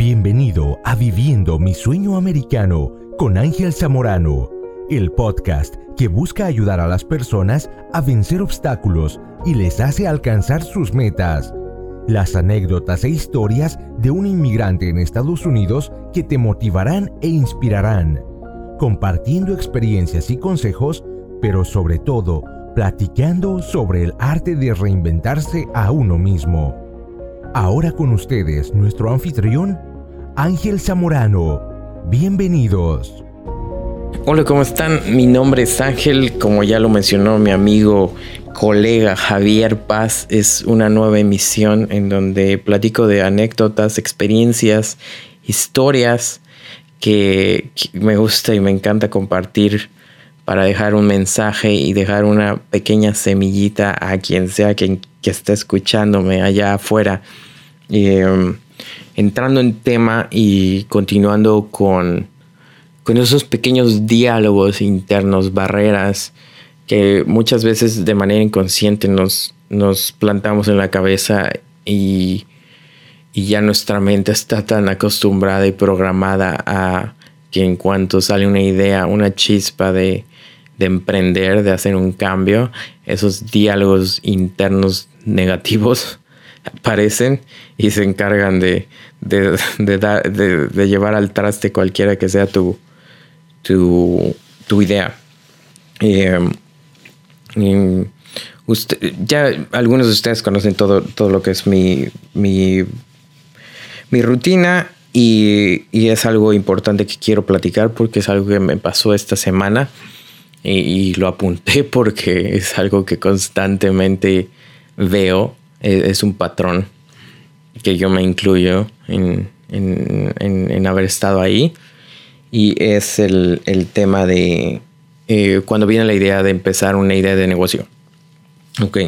Bienvenido a Viviendo mi sueño americano con Ángel Zamorano, el podcast que busca ayudar a las personas a vencer obstáculos y les hace alcanzar sus metas. Las anécdotas e historias de un inmigrante en Estados Unidos que te motivarán e inspirarán, compartiendo experiencias y consejos, pero sobre todo platicando sobre el arte de reinventarse a uno mismo. Ahora con ustedes nuestro anfitrión, Ángel Zamorano. Bienvenidos. Hola, ¿cómo están? Mi nombre es Ángel, como ya lo mencionó mi amigo, colega Javier Paz, es una nueva emisión en donde platico de anécdotas, experiencias, historias que, me gusta y me encanta compartir para dejar un mensaje y dejar una pequeña semillita a quien sea que, que esté escuchándome allá afuera. Em, entrando en tema y continuando con, con esos pequeños diálogos internos, barreras que muchas veces de manera inconsciente nos, nos plantamos en la cabeza y, y ya nuestra mente está tan acostumbrada y programada a que en cuanto sale una idea, una chispa de, de emprender, de hacer un cambio, esos diálogos internos negativos aparecen y se encargan de, de, de, llevar al traste cualquiera que sea tu, tu, tu idea. Em, usted, ya algunos de ustedes conocen todo, todo lo que es mi, mi, mi rutina y, y, es algo importante que quiero platicar porque es algo que me pasó esta semana y lo apunté porque es algo que constantemente veo es, un patrón que yo me incluyo en, haber estado ahí. Y es el, tema de eh, cuando viene la idea de empezar una idea de negocio. Ok,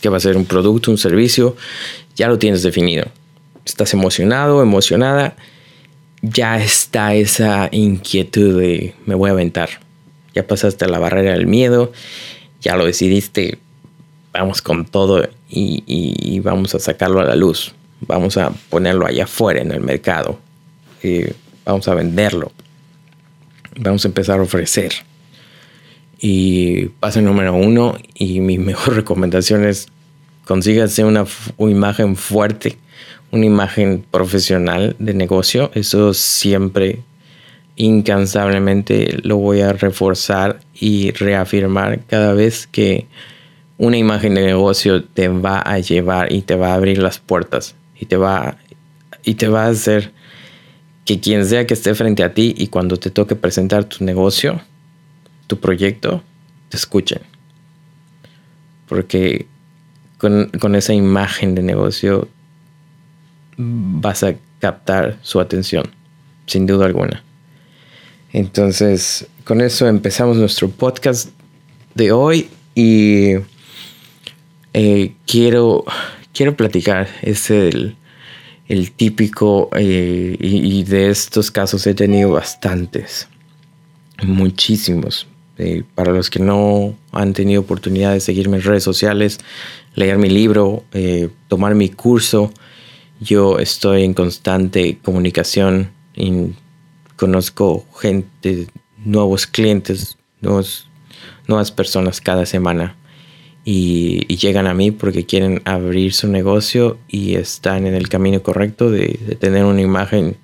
que va a ser un producto, un servicio, ya lo tienes definido. Estás emocionado, emocionada, ya está esa inquietud de me voy a aventar. Ya pasaste la barrera del miedo, ya lo decidiste, vamos con todo y, vamos a sacarlo a la luz. Vamos a ponerlo allá afuera en el mercado. y vamos a venderlo. Vamos a empezar a ofrecer. Y paso número uno y mi mejor recomendación es consígase una, una imagen fuerte, una imagen profesional de negocio. Eso siempre incansablemente lo voy a reforzar y reafirmar cada vez que una imagen de negocio te va a llevar y te va a abrir las puertas y te va, y te va a hacer que quien sea que esté frente a ti y cuando te toque presentar tu negocio, tu proyecto, te escuchen. Porque con, con esa imagen de negocio vas a captar su atención, sin duda alguna. Entonces, con eso empezamos nuestro podcast de hoy y eh, quiero, quiero platicar. Es el, típico eh, y, de estos casos he tenido bastantes, muchísimos. Eh, para los que no han tenido oportunidad de seguirme en redes sociales, leer mi libro, tomar mi curso, yo estoy en constante comunicación y conozco gente, nuevos clientes, nuevas personas cada semana y, llegan a mí porque quieren abrir su negocio y están en el camino correcto de, tener una imagen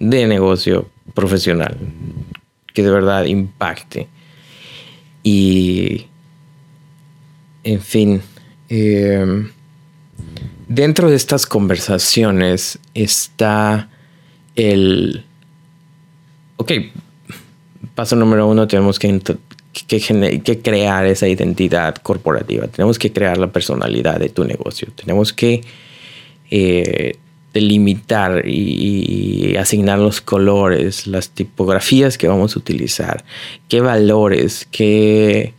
de negocio profesional que de verdad impacte. Y, en fin, em, dentro de estas conversaciones está el... Ok, paso número uno, tenemos que que, crear esa identidad corporativa, tenemos que crear la personalidad de tu negocio, tenemos que eh, delimitar y, asignar los colores, las tipografías que vamos a utilizar, qué valores, qué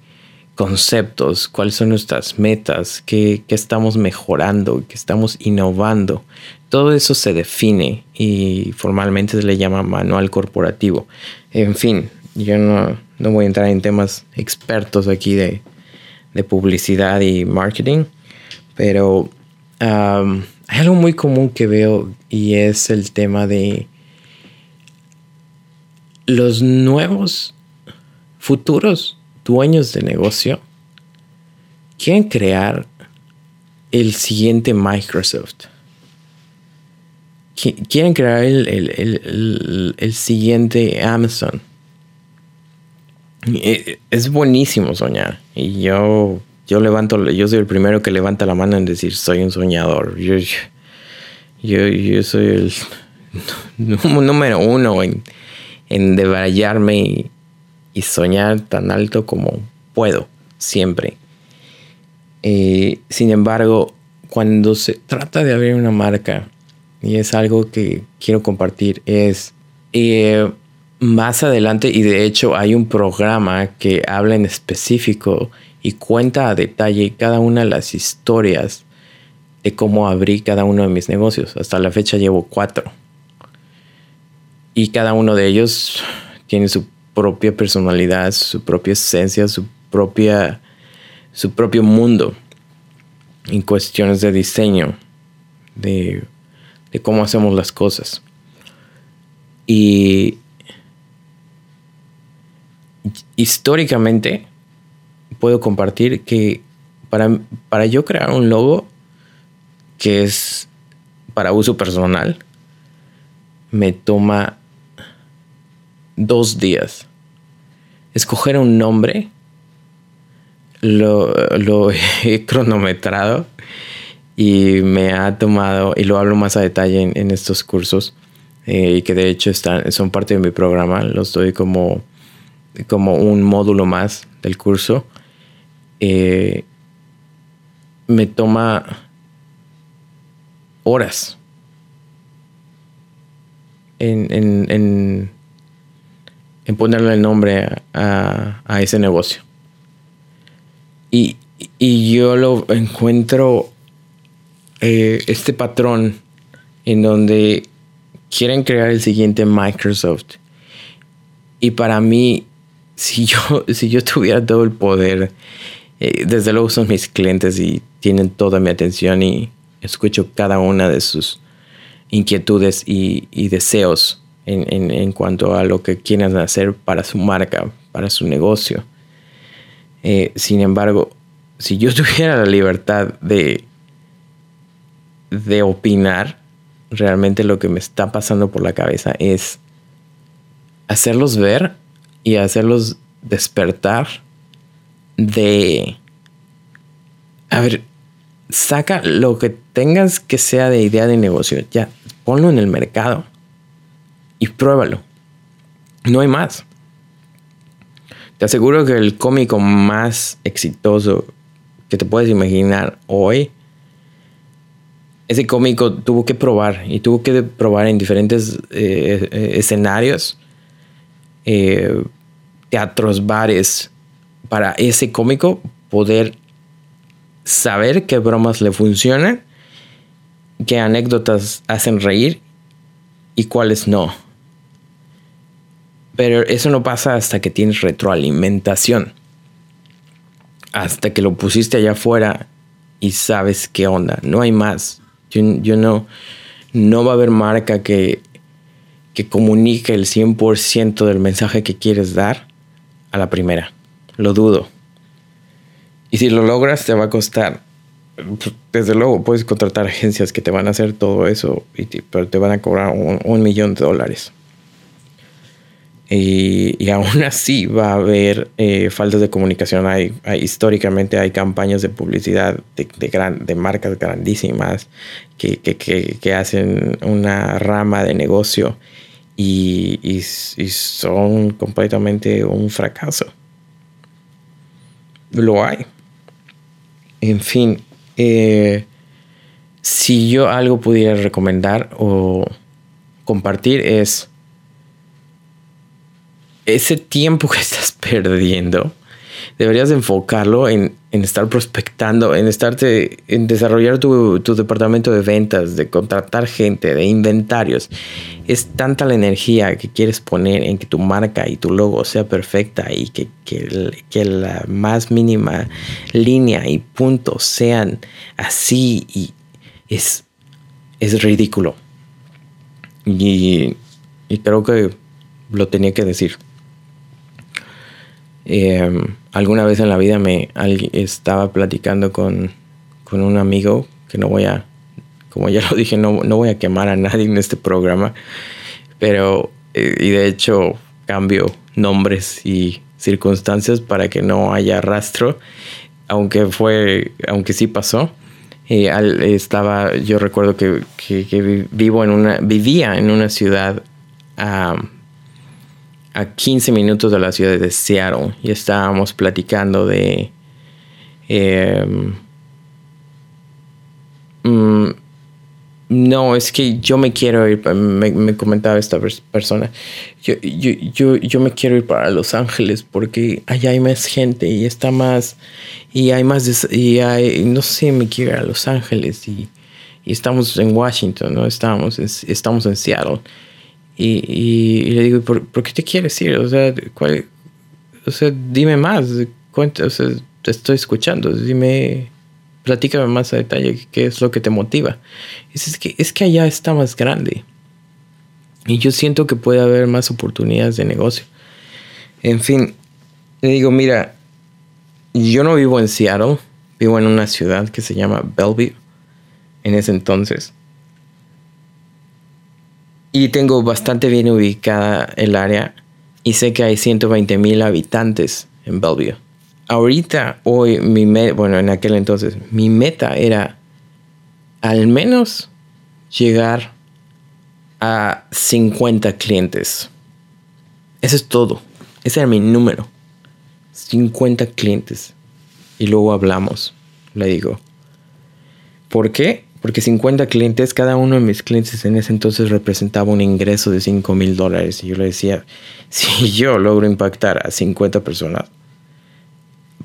conceptos, cuáles son nuestras metas, qué, qué estamos mejorando, qué estamos innovando. Todo eso se define y formalmente se le llama manual corporativo. En fin, yo no, no voy a entrar en temas expertos aquí de, publicidad y marketing, pero hay algo muy común que veo y es el tema de los nuevos futuros dueños de negocio quieren crear el siguiente Microsoft. Quieren crear el, siguiente Amazon. Eh, es buenísimo soñar. Y yo, yo levanto, yo soy el primero que levanta la mano en decir soy un soñador. Yo, yo, soy el número uno en, en debrayarme y soñar tan alto como puedo, siempre. Eh, sin embargo, cuando se trata de abrir una marca, y es algo que quiero compartir, es eh, más adelante, y de hecho hay un programa que habla en específico y cuenta a detalle cada una de las historias de cómo abrí cada uno de mis negocios. Hasta la fecha llevo cuatro. Y cada uno de ellos tiene su propia personalidad, su propia esencia, su propia su propio mundo en cuestiones de diseño, de, cómo hacemos las cosas. Y históricamente puedo compartir que para, para yo crear un logo que es para uso personal, me toma dos días. Escoger un nombre lo, he cronometrado y me ha tomado, y lo hablo más a detalle en, estos cursos, eh, y que de hecho están, son parte de mi programa, los doy como, como un módulo más del curso. Eh, me toma horas en, en, en, ponerle el nombre a, a ese negocio. Y, yo lo encuentro eh, este patrón en donde quieren crear el siguiente Microsoft. Y para mí, si yo, si yo tuviera todo el poder, eh, desde luego son mis clientes y tienen toda mi atención y escucho cada una de sus inquietudes y, deseos en, en, cuanto a lo que quieren hacer para su marca, para su negocio. Eh, sin embargo, si yo tuviera la libertad de, de opinar, realmente lo que me está pasando por la cabeza es hacerlos ver y hacerlos despertar de... A ver, saca lo que tengas que sea de idea de negocio, ya, ponlo en el mercado y pruébalo. No hay más. Te aseguro que el cómico más exitoso que te puedes imaginar hoy, ese cómico tuvo que probar y tuvo que probar en diferentes eh, eh, escenarios, eh, teatros, bares, para ese cómico poder saber qué bromas le funcionan, qué anécdotas hacen reír y cuáles no. Pero eso no pasa hasta que tienes retroalimentación. Hasta que lo pusiste allá afuera y sabes qué onda. No hay más. Yo, no, no va a haber marca que, que comunique el 100% del mensaje que quieres dar a la primera. Lo dudo. Y si lo logras, te va a costar. Desde luego, puedes contratar agencias que te van a hacer todo eso, pero te van a cobrar un millón de dólares. Y, aún así va a haber eh, faltas de comunicación. Hay, históricamente hay campañas de publicidad de, de, marcas grandísimas que, que, hacen una rama de negocio y, y, son completamente un fracaso. Lo hay. En fin, eh, si yo algo pudiera recomendar o compartir es ese tiempo que estás perdiendo, deberías enfocarlo en, estar prospectando, en estarte, en desarrollar tu, departamento de ventas, de contratar gente, de inventarios. Es tanta la energía que quieres poner en que tu marca y tu logo sea perfecta y que, que la más mínima línea y punto sean así y es es ridículo. Y, y creo que lo tenía que decir. Em, alguna vez en la vida me estaba platicando con, con, un amigo que no voy a, como ya lo dije, no, no voy a quemar a nadie en este programa, pero, eh, y de hecho cambio nombres y circunstancias para que no haya rastro, aunque fue, aunque sí pasó. Estaba, yo recuerdo que, que, vivo en una, vivía en una ciudad a 15 minutos de la ciudad de Seattle y estábamos platicando de... Em, mm, no, es que yo me quiero ir, me, comentaba esta persona, yo, yo, yo, me quiero ir para Los Ángeles porque allá hay más gente y está más, y hay más, y hay, no sé, me quiero ir a Los Ángeles y, y estamos en Washington, ¿no? Estamos, estamos en Seattle. Y, le digo, ¿por, ¿por, qué te quieres ir? O sea, ¿cuál, o sea dime más, cuenta, o sea, te estoy escuchando, dime, platícame más a detalle qué es lo que te motiva. Y es que, es que allá está más grande. Y yo siento que puede haber más oportunidades de negocio. En fin, le digo, mira, yo no vivo en Seattle, vivo en una ciudad que se llama Bellevue en ese entonces y tengo bastante bien ubicada el área y sé que hay 120 mil habitantes en Bellevue. Ahorita, hoy, mi bueno, en aquel entonces, mi meta era al menos llegar a 50 clientes. Eso es todo. Ese era mi número. 50 clientes. Y luego hablamos, le digo. ¿Por qué? Porque 50 clientes, cada uno de mis clientes en ese entonces representaba un ingreso de 5 mil dólares. Y yo le decía, si yo logro impactar a 50 personas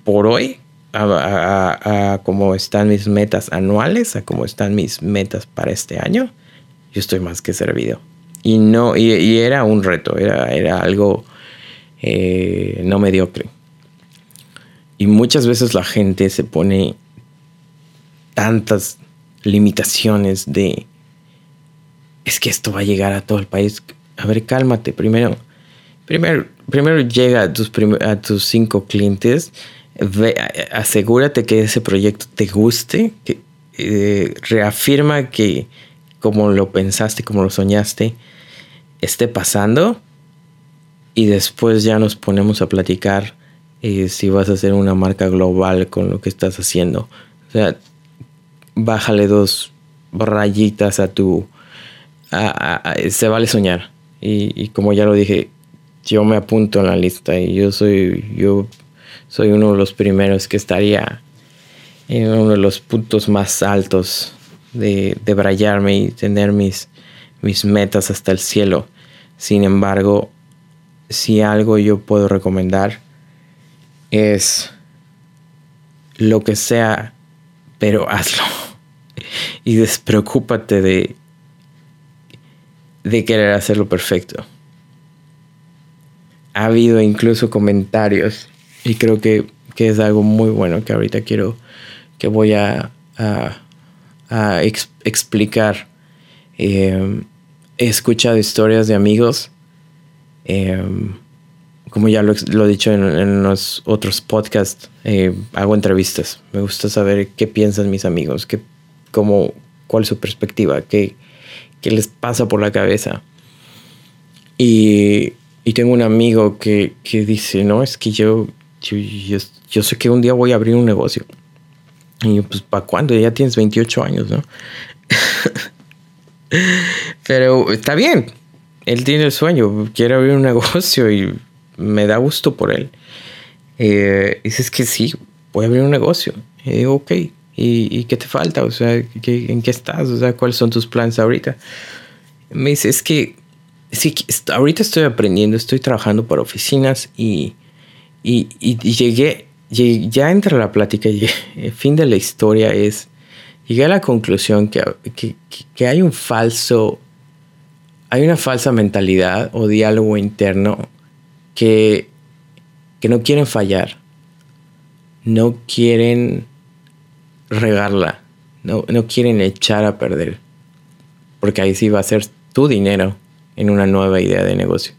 por hoy, a, cómo están mis metas anuales, a cómo están mis metas para este año, yo estoy más que servido. Y no, y, era un reto, era, era algo eh, no mediocre. Y muchas veces la gente se pone tantas limitaciones de es que esto va a llegar a todo el país. A ver, cálmate. Primero, primero, primero llega a tus, a tus cinco clientes. asegúrate que ese proyecto te guste. Que, eh, reafirma que como lo pensaste, como lo soñaste, esté pasando. Y después ya nos ponemos a platicar eh, si vas a hacer una marca global con lo que estás haciendo. O sea, bájale dos rayitas a tu... se vale soñar. Y, como ya lo dije, yo me apunto en la lista y yo soy, yo soy uno de los primeros que estaría en uno de los puntos más altos de, de y tener mis, mis metas hasta el cielo. Sin embargo, si algo yo puedo recomendar es lo que sea, pero hazlo y despreocúpate de, de querer hacerlo perfecto. Ha habido incluso comentarios y creo que, es algo muy bueno que ahorita quiero, que voy a, a, explicar. Eh, he escuchado historias de amigos, eh, como ya lo, he dicho en, los otros podcasts, eh, hago entrevistas. Me gusta saber qué piensan mis amigos, qué como cuál es su perspectiva, qué, qué les pasa por la cabeza. Y, y tengo un amigo que, que, dice, no, es que yo, yo, yo, sé que un día voy a abrir un negocio. Y yo, pues, ¿para cuándo? Ya tienes 28 años, ¿no? Pero está bien. Él tiene el sueño, quiere abrir un negocio y me da gusto por él. Eh, dices que sí, voy a abrir un negocio. Y digo, ok, ¿Y, qué te falta? O sea, ¿en qué estás? O sea, ¿cuáles son tus planes ahorita? Me dice, es que sí, ahorita estoy aprendiendo, estoy trabajando para oficinas y, y, llegué, ya entre la plática, el fin de la historia es, llegué a la conclusión que, que, que hay un falso, hay una falsa mentalidad o diálogo interno que, que no quieren fallar, no quieren regarla, no, no quieren echar a perder. porque ahí sí va a ser tu dinero en una nueva idea de negocio.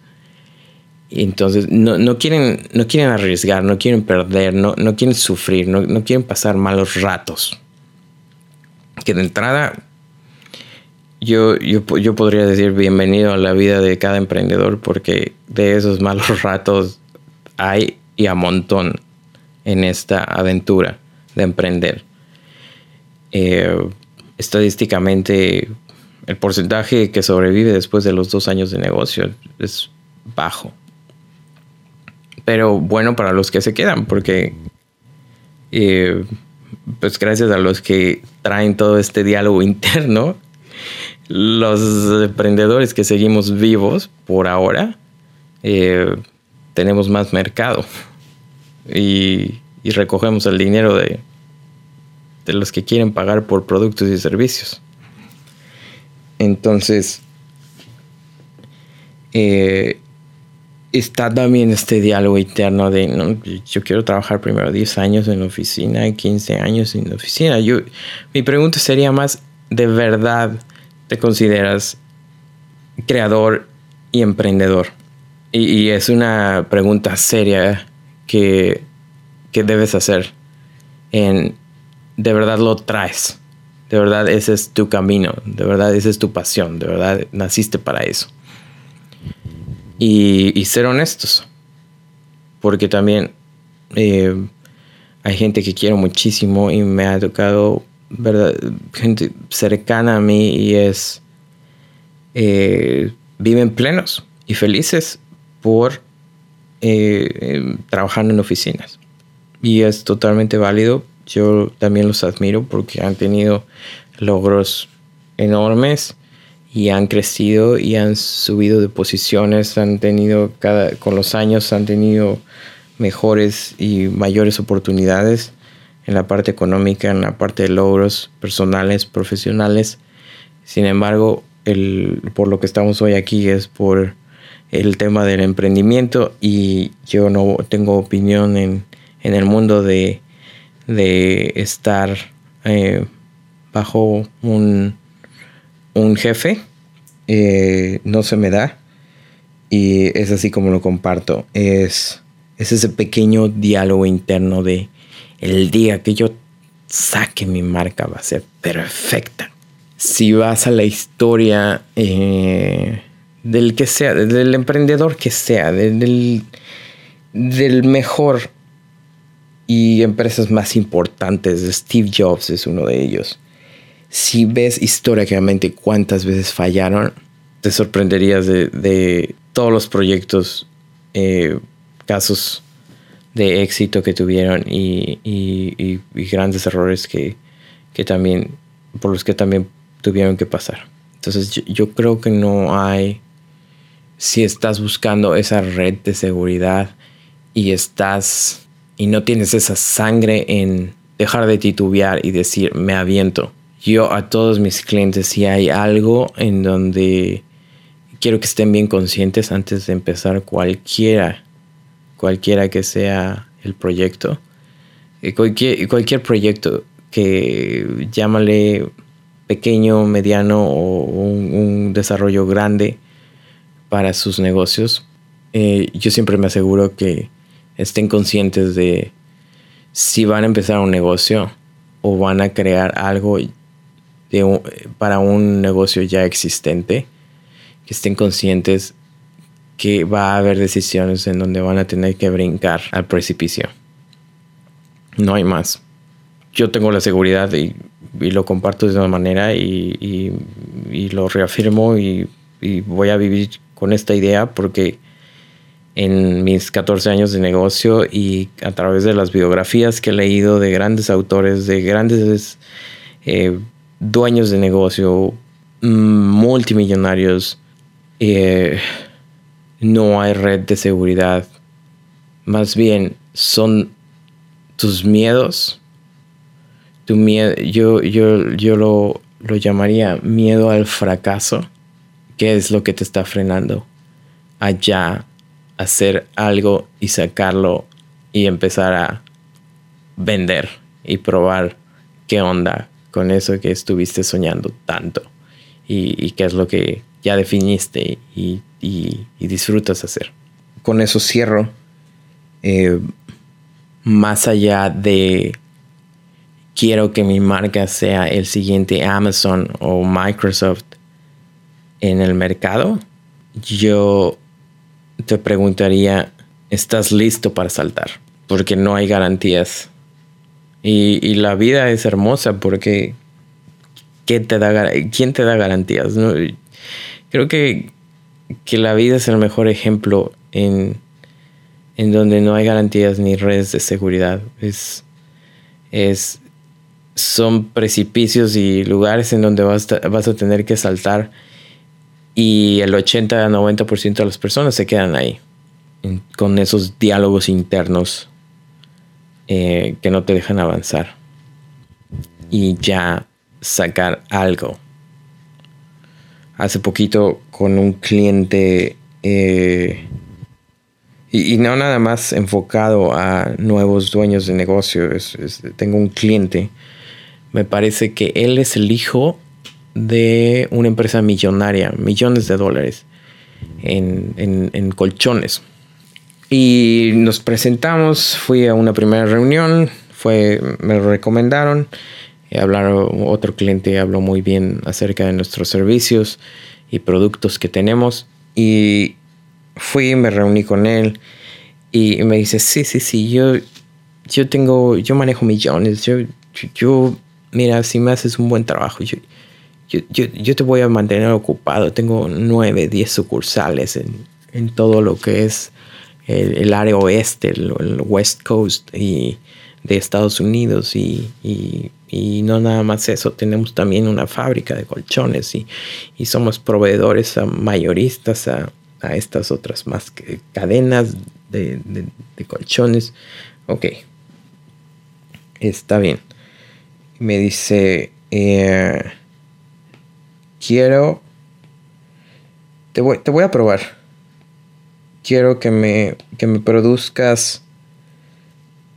Y entonces no, quieren, no quieren arriesgar, no quieren perder, no, no quieren sufrir, no, no quieren pasar malos ratos. Que de entrada yo, yo, yo, podría decir bienvenido a la vida de cada emprendedor porque de esos malos ratos hay y a montón en esta aventura de emprender. Eh, estadísticamente, el porcentaje que sobrevive después de los dos años de negocio es bajo. Pero bueno para los que se quedan, porque eh, pues gracias a los que traen todo este diálogo interno, los emprendedores que seguimos vivos por ahora, eh, tenemos más mercado y, recogemos el dinero de, de los que quieren pagar por productos y servicios. Entonces, eh, está también este diálogo interno de, ¿no? yo quiero trabajar primero 10 años en la oficina, 15 años en la oficina. Yo, mi pregunta sería más, ¿de verdad te consideras creador y emprendedor? Y, es una pregunta seria que, que debes hacer. En, ¿De verdad lo traes? De verdad ese es tu camino, de verdad esa es tu pasión, de verdad naciste para eso. Y, ser honestos, porque también eh, hay gente que quiero muchísimo y me ha tocado, ¿verdad? Gente cercana a mí y es, eh, viven plenos y felices por eh, trabajando en oficinas. Y es totalmente válido yo también los admiro porque han tenido logros enormes y han crecido y han subido de posiciones, han tenido cada con los años han tenido mejores y mayores oportunidades en la parte económica, en la parte de logros personales, profesionales. Sin embargo, el, por lo que estamos hoy aquí es por el tema del emprendimiento y yo no tengo opinión en, en el mundo de de estar eh, bajo un, un jefe. Eh, no se me da. Y es así como lo comparto. Es, es ese pequeño diálogo interno de el día que yo saque mi marca va a ser perfecta. Si vas a la historia eh, del que sea, del emprendedor que sea, del, del mejor y empresas más importantes. Steve Jobs es uno de ellos. Si ves históricamente cuántas veces fallaron, te sorprenderías de, todos los proyectos, eh, casos de éxito que tuvieron y, grandes errores que, también, por los que también tuvieron que pasar. Entonces yo creo que no hay, si estás buscando esa red de seguridad y estás y no tienes esa sangre en dejar de titubear y decir, me aviento. Yo a todos mis clientes, si hay algo en donde quiero que estén bien conscientes antes de empezar cualquiera, cualquiera que sea el proyecto, cualquier, cualquier proyecto que llámale pequeño, mediano o un, desarrollo grande para sus negocios, eh, yo siempre me aseguro que estén conscientes de si van a empezar un negocio o van a crear algo para un negocio ya existente, que estén conscientes que va a haber decisiones en donde van a tener que brincar al precipicio. No hay más. Yo tengo la seguridad y, lo comparto de una manera y, lo reafirmo y voy a vivir con esta idea porque en mis 14 años de negocio y a través de las biografías que he leído de grandes autores, de grandes eh, dueños de negocio, multimillonarios, eh, no hay red de seguridad. Más bien son tus miedos. Tu miedo, yo, yo, yo lo, lo llamaría miedo al fracaso. ¿Qué es lo que te está frenando? Allá hacer algo y sacarlo y empezar a vender y probar qué onda con eso que estuviste soñando tanto y, qué es lo que ya definiste y, disfrutas hacer. Con eso cierro. Eh, más allá de quiero que mi marca sea el siguiente Amazon o Microsoft en el mercado, yo te preguntaría, ¿estás listo para saltar? Porque no hay garantías. Y, la vida es hermosa porque te da, ¿quién te da garantías? Creo que, que, la vida es el mejor ejemplo en, en donde no hay garantías ni redes de seguridad. Es, es, son precipicios y lugares en donde vas vas a tener que saltar y el 80-90% de las personas se quedan ahí con esos diálogos internos eh, que no te dejan avanzar y ya sacar algo. Hace poquito con un cliente eh, y, no nada más enfocado a nuevos dueños de negocio. tengo un cliente me parece que él es el hijo de una empresa millonaria, millones de dólares en, colchones. Y nos presentamos, fui a una primera reunión, fue, me lo recomendaron, hablaron, otro cliente habló muy bien acerca de nuestros servicios y productos que tenemos y fui, me reuní con él y me dice, sí, sí, sí, yo, yo tengo, yo manejo millones, yo, yo mira, si me haces un buen trabajo, yo, te voy a mantener ocupado. Tengo nueve, diez sucursales en, todo lo que es el, área oeste, el, West Coast y de Estados Unidos y, no nada más eso, tenemos también una fábrica de colchones y, somos proveedores mayoristas a, estas otras más cadenas de, de colchones. Ok, está bien me dice, eh, quiero, te voy, te voy a probar. Quiero que me, que me produzcas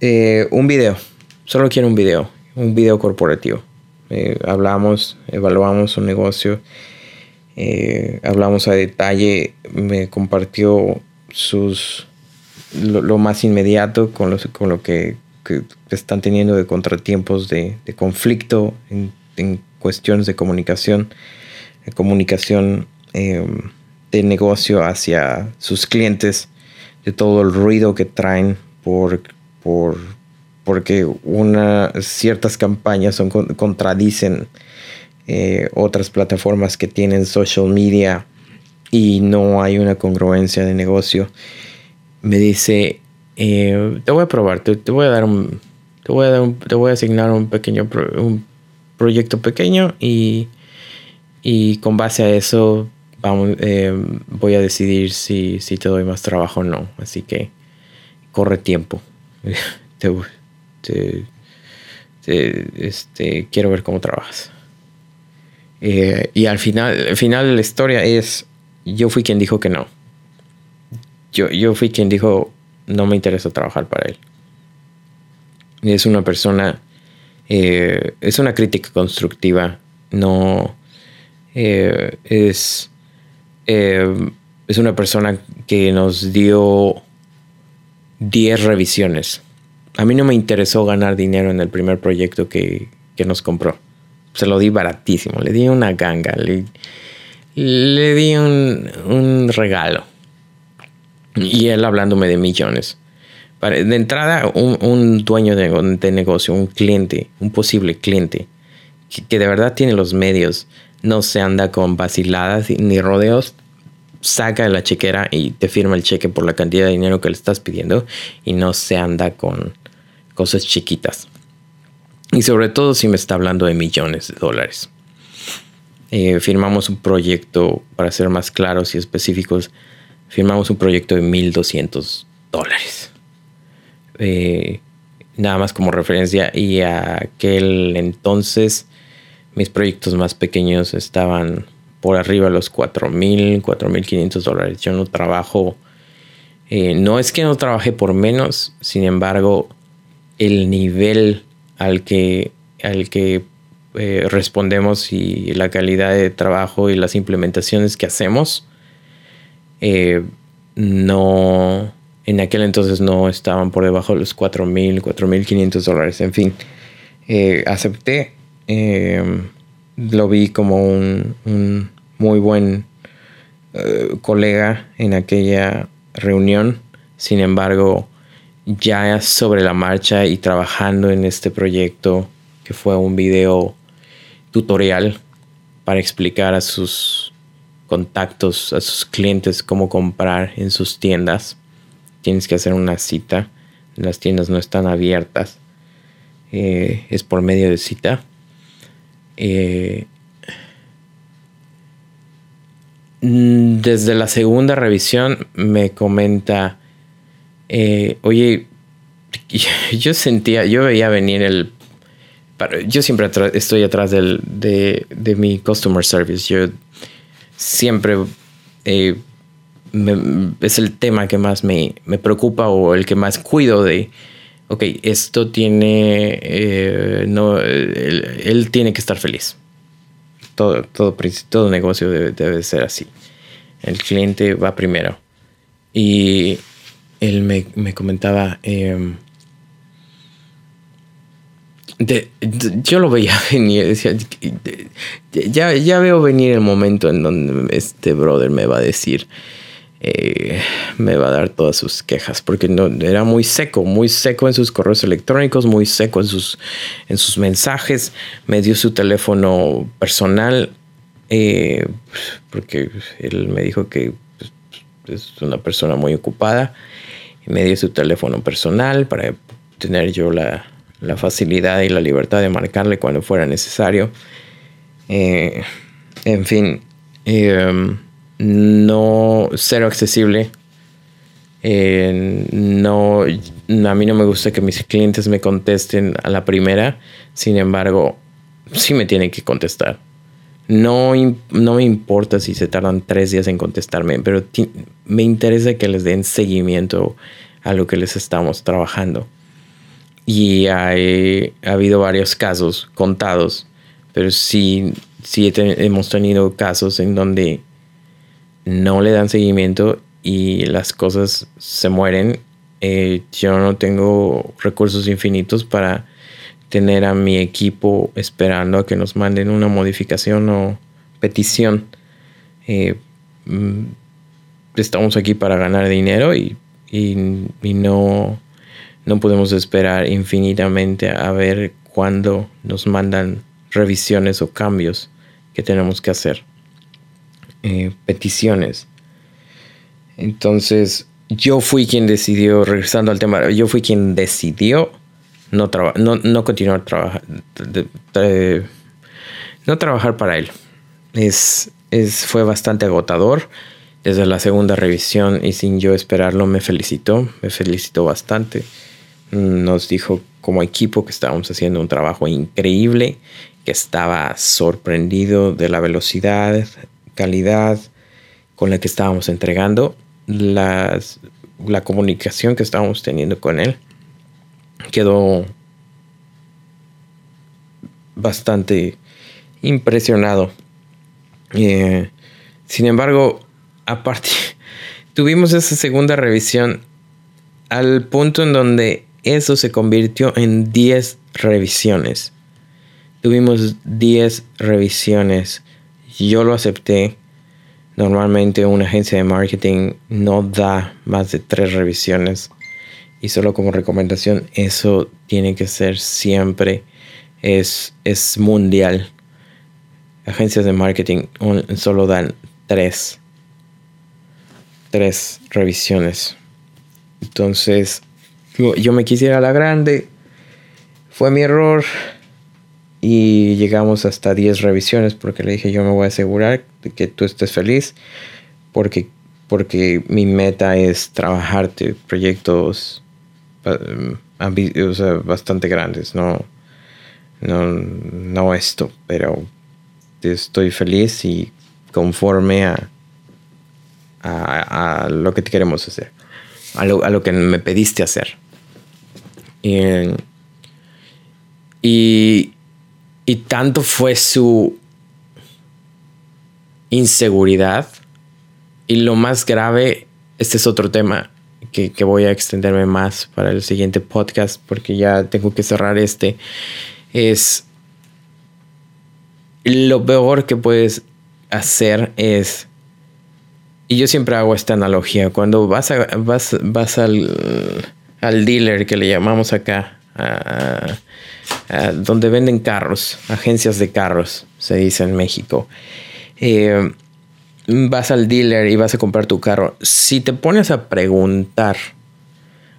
eh, un video. Solo quiero un video, un video corporativo. Eh, hablamos, evaluamos un negocio, hablamos a detalle, me compartió sus lo, más inmediato con, con lo que que están teniendo de contratiempos de, conflicto en, cuestiones de comunicación, de comunicación em, de negocio hacia sus clientes, de todo el ruido que traen por, por porque una, ciertas campañas son, contradicen eh, otras plataformas que tienen social media y no hay una congruencia de negocio. Me dice, eh, te voy a probar, te, voy a dar un, te voy a te voy a asignar un pequeño un proyecto pequeño y, y con base a eso vamos, eh, voy a decidir si, si te doy más trabajo o no. Así que corre tiempo. este, quiero ver cómo trabajas. Eh, y al final, al final de la historia es, yo fui quien dijo que no. Yo, yo fui quien dijo, no me interesa trabajar para él. Es una persona, eh, es una crítica constructiva, no eh, es, eh, es una persona que nos dio 10 revisiones. A mí no me interesó ganar dinero en el primer proyecto que, nos compró. Se lo di baratísimo, le di una ganga, le, le di un, un regalo y él hablándome de millones. De entrada, un, dueño de, negocio, un cliente, un posible cliente, que, de verdad tiene los medios, no se anda con vaciladas ni rodeos, saca la chequera y te firma el cheque por la cantidad de dinero que le estás pidiendo y no se anda con cosas chiquitas. Y sobre todo si me está hablando de millones de dólares. Eh, firmamos un proyecto, para ser más claros y específicos, firmamos un proyecto de 1.200 dólares. Eh, nada más como referencia y aquel entonces mis proyectos más pequeños estaban por arriba de los 4.000, 4.500 dólares. Yo no trabajo, eh, no es que no trabaje por menos, sin embargo, el nivel al que, al que eh, respondemos y la calidad de trabajo y las implementaciones que hacemos eh, no en aquel entonces no estaban por debajo de los 4.000, 4.500 dólares. En fin, acepté, lo vi como un, muy buen colega en aquella reunión. Sin embargo, ya sobre la marcha y trabajando en este proyecto, que fue un video tutorial para explicar a sus contactos, a sus clientes cómo comprar en sus tiendas. Tienes que hacer una cita. Las tiendas no están abiertas. Eh, es por medio de cita. Eh, desde la segunda revisión me comenta, eh, oye, yo sentía, yo veía venir el yo siempre estoy atrás del, de, mi customer service. Yo siempre eh, es el tema que más me, preocupa o el que más cuido de, ok, esto tiene, eh, no, él, tiene que estar feliz. Todo, todo, todo negocio debe, ser así. El cliente va primero. Y él me, comentaba, em, yo lo veía venir, decía, ya, ya veo venir el momento en donde este brother me va a decir, eh, me va a dar todas sus quejas, porque no, era muy seco, muy seco en sus correos electrónicos, muy seco en sus, en sus mensajes, me dio su teléfono personal, eh, porque él me dijo que pues, es una persona muy ocupada, me dio su teléfono personal para tener yo la la facilidad y la libertad de marcarle cuando fuera necesario. Eh, en fin, em, no cero accesible. Eh, no, a mí no me gusta que mis clientes me contesten a la primera. Sin embargo, sí me tienen que contestar. No, no me importa si se tardan tres días en contestarme, pero me interesa que les den seguimiento a lo que les estamos trabajando. Y hay, ha habido varios casos contados, pero sí, sí hemos tenido casos en donde no le dan seguimiento y las cosas se mueren. Eh, yo no tengo recursos infinitos para tener a mi equipo esperando a que nos manden una modificación o petición. Eh, mm, estamos aquí para ganar dinero y, y no no podemos esperar infinitamente a ver cuándo nos mandan revisiones o cambios que tenemos que hacer. Eh, peticiones. Entonces, yo fui quien decidió, regresando al tema, yo fui quien decidió no, no, no continuar trabajando, no trabajar para él. Es, es, fue bastante agotador. Desde la segunda revisión y sin yo esperarlo me felicitó, me felicitó bastante nos dijo como equipo que estábamos haciendo un trabajo increíble, que estaba sorprendido de la velocidad, calidad con la que estábamos entregando, la comunicación que estábamos teniendo con él. Quedó bastante impresionado. Eh, sin embargo, aparte, tuvimos esa segunda revisión al punto en donde eso se convirtió en 10 revisiones. Tuvimos 10 revisiones. Yo lo acepté. Normalmente una agencia de marketing no da más de 3 revisiones. Y solo como recomendación, eso tiene que ser siempre. Es, es mundial. Agencias de marketing solo dan 3. 3 revisiones. Entonces, yo me quisiera la grande. Fue mi error. Y llegamos hasta 10 revisiones porque le dije yo me voy a asegurar de que tú estés feliz. Porque, porque mi meta es trabajarte proyectos bastante grandes. No, no, no esto, pero estoy feliz y conforme a, a, lo que te queremos hacer, a lo, a lo que me pediste hacer y y tanto fue su inseguridad. Y lo más grave, este es otro tema que, que, voy a extenderme más para el siguiente podcast porque ya tengo que cerrar este. Es lo peor que puedes hacer es y yo siempre hago esta analogía. Cuando vas, a, vas, vas al, al, dealer que le llamamos acá, a, donde venden carros, agencias de carros, se dice en México. Eh, vas al dealer y vas a comprar tu carro. Si te pones a preguntar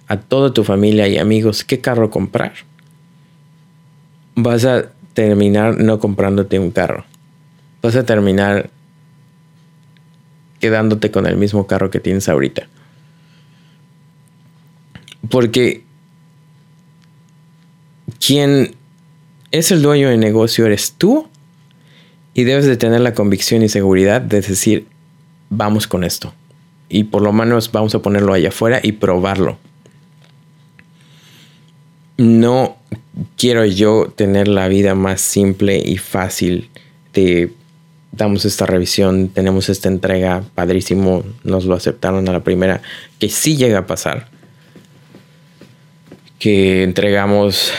a toda tu familia y amigos qué carro comprar, vas a terminar no comprándote un carro. Vas a terminar quedándote con el mismo carro que tienes ahorita. Porque quien es el dueño del negocio eres tú y debes de tener la convicción y seguridad de decir, vamos con esto. Y por lo menos vamos a ponerlo allá afuera y probarlo. No quiero yo tener la vida más simple y fácil de damos esta revisión, tenemos esta entrega, padrísimo, nos lo aceptaron a la primera, que sí llega a pasar, que entregamos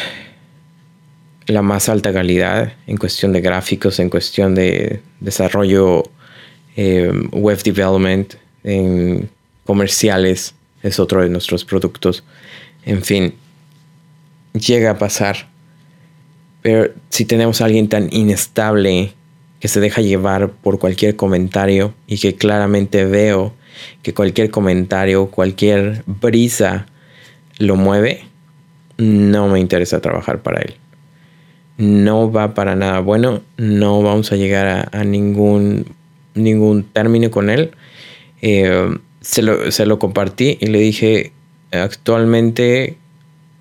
la más alta calidad en cuestión de gráficos, en cuestión de desarrollo eh, web development, en comerciales, es otro de nuestros productos, en fin, llega a pasar. Pero si tenemos a alguien tan inestable que se deja llevar por cualquier comentario y que claramente veo que cualquier comentario, cualquier brisa lo mueve, no me interesa trabajar para él. No va para nada bueno, no vamos a llegar a, ningún, ningún término con él. Eh, se, lo, compartí y le dije, actualmente,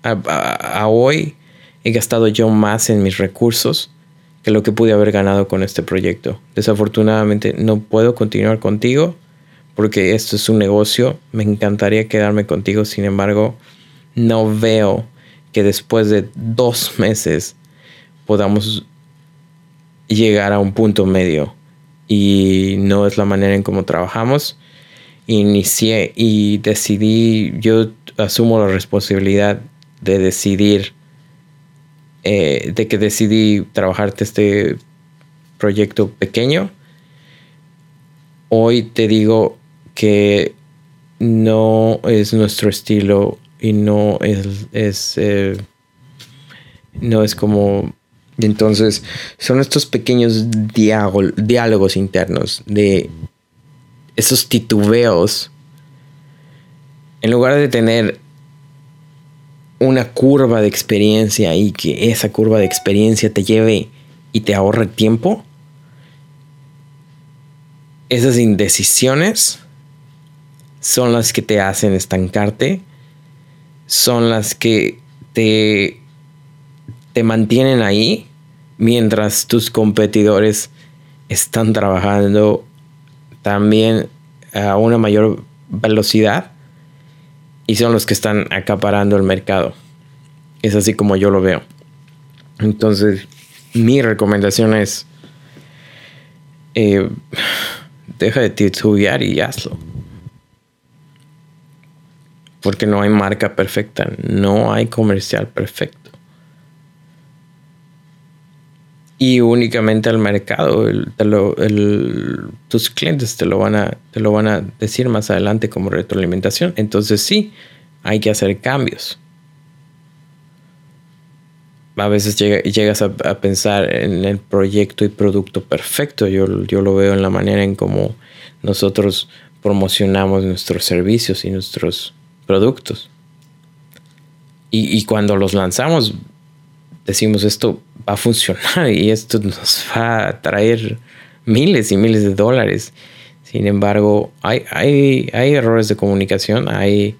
a hoy, he gastado yo más en mis recursos que lo que pude haber ganado con este proyecto. Desafortunadamente no puedo continuar contigo porque esto es un negocio. Me encantaría quedarme contigo, sin embargo, no veo que después de dos meses podamos llegar a un punto medio y no es la manera en cómo trabajamos. Inicié y decidí, yo asumo la responsabilidad de decidir eh, de que decidí trabajarte este proyecto pequeño, hoy te digo que no es nuestro estilo y no es, eh, no es como entonces son estos pequeños diálogos internos de esos titubeos. En lugar de tener una curva de experiencia y que esa curva de experiencia te lleve y te ahorre tiempo, esas indecisiones son las que te hacen estancarte, son las que te, te mantienen ahí mientras tus competidores están trabajando también a una mayor velocidad y son los que están acaparando el mercado. Es así como yo lo veo. Entonces, mi recomendación es, eh, deja de titubear y hazlo. Porque no hay marca perfecta, no hay comercial perfecto. Y únicamente al mercado. tus clientes te lo, van a, te lo van a decir más adelante como retroalimentación. Entonces sí, hay que hacer cambios. A veces llegas a, pensar en el proyecto y producto perfecto. Yo, yo lo veo en la manera en cómo nosotros promocionamos nuestros servicios y nuestros productos. Y, y cuando los lanzamos, decimos esto va a funcionar y esto nos va a traer miles y miles de dólares. Sin embargo, hay, hay, errores de comunicación, hay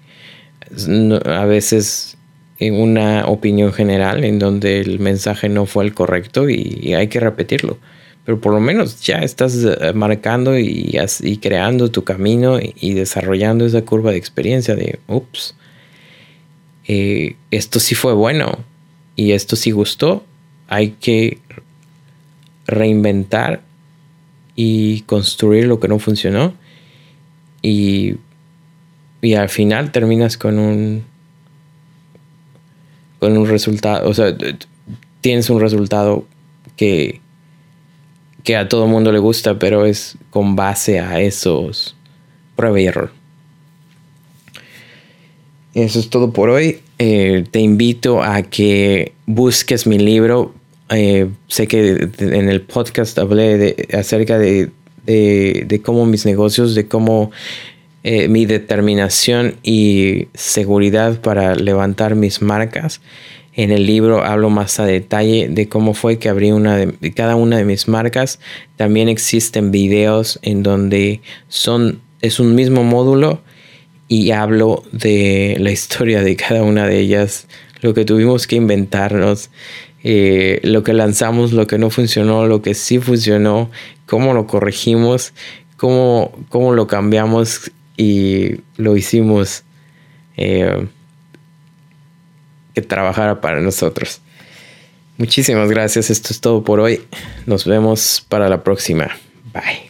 a veces una opinión general en donde el mensaje no fue el correcto y, hay que repetirlo. Pero por lo menos ya estás eh, marcando y, y creando tu camino y, desarrollando esa curva de experiencia de, ups, eh, esto sí fue bueno y esto sí gustó, hay que reinventar y construir lo que no funcionó. Y, y al final terminas con un con un resultado, o sea, tienes un resultado que, que a todo mundo le gusta, pero es con base a esos prueba y error. Eso es todo por hoy. Eh, te invito a que busques mi libro. Eh, sé que en el podcast hablé de, acerca de, de, cómo mis negocios, de cómo eh, mi determinación y seguridad para levantar mis marcas. En el libro hablo más a detalle de cómo fue que abrí una de cada una de mis marcas. También existen videos en donde son es un mismo módulo y hablo de la historia de cada una de ellas, lo que tuvimos que inventarnos, eh, lo que lanzamos, lo que no funcionó, lo que sí funcionó, cómo lo corregimos, cómo, cómo lo cambiamos y lo hicimos eh, que trabajara para nosotros. Muchísimas gracias, esto es todo por hoy. Nos vemos para la próxima. Bye.